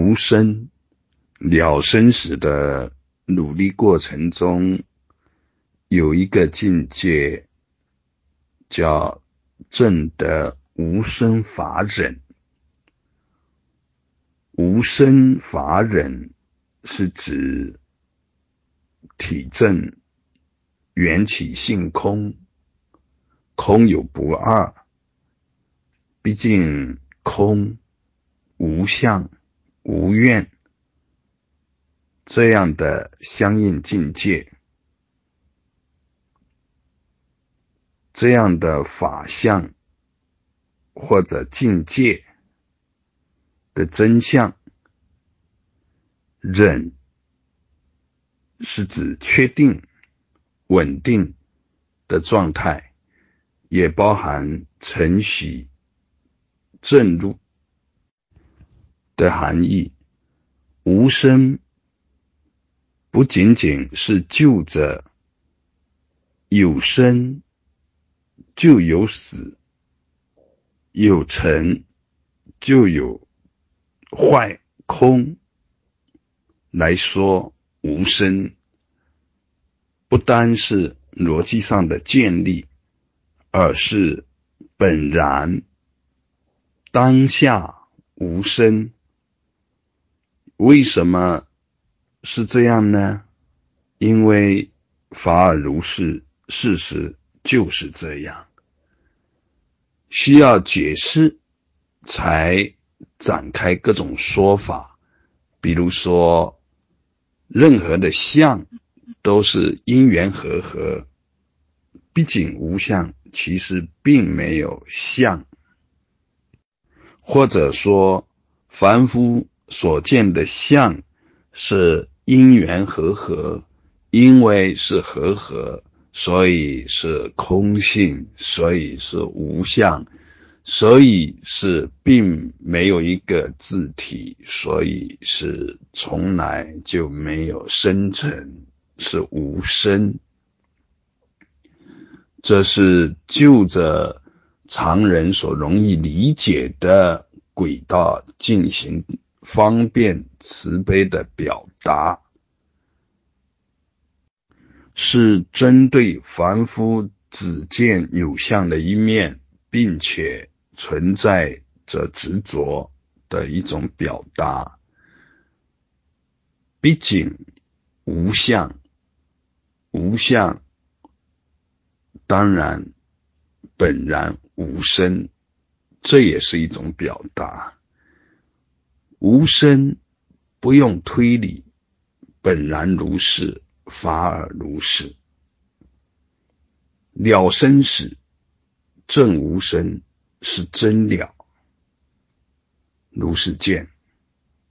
无生了生死的努力过程中，有一个境界叫正得无生法忍。无生法忍是指体证缘起性空，空有不二，毕竟空无相。无怨这样的相应境界，这样的法相或者境界的真相，忍是指确定、稳定的状态，也包含承许、正入。的含义，无生不仅仅是就着有生就有死，有成就有坏空来说无生，不单是逻辑上的建立，而是本然当下无生。为什么是这样呢？因为法尔如是，事实就是这样。需要解释，才展开各种说法。比如说，任何的相都是因缘和合，毕竟无相，其实并没有相。或者说，凡夫。所见的相是因缘和合，因为是和合，所以是空性，所以是无相，所以是并没有一个字体，所以是从来就没有生成，是无生。这是就着常人所容易理解的轨道进行。方便慈悲的表达，是针对凡夫只见有相的一面，并且存在着执着的一种表达。毕竟无相，无相当然本然无生，这也是一种表达。无声，不用推理，本然如是，法而如是。了生死，正无生，是真了。如是见。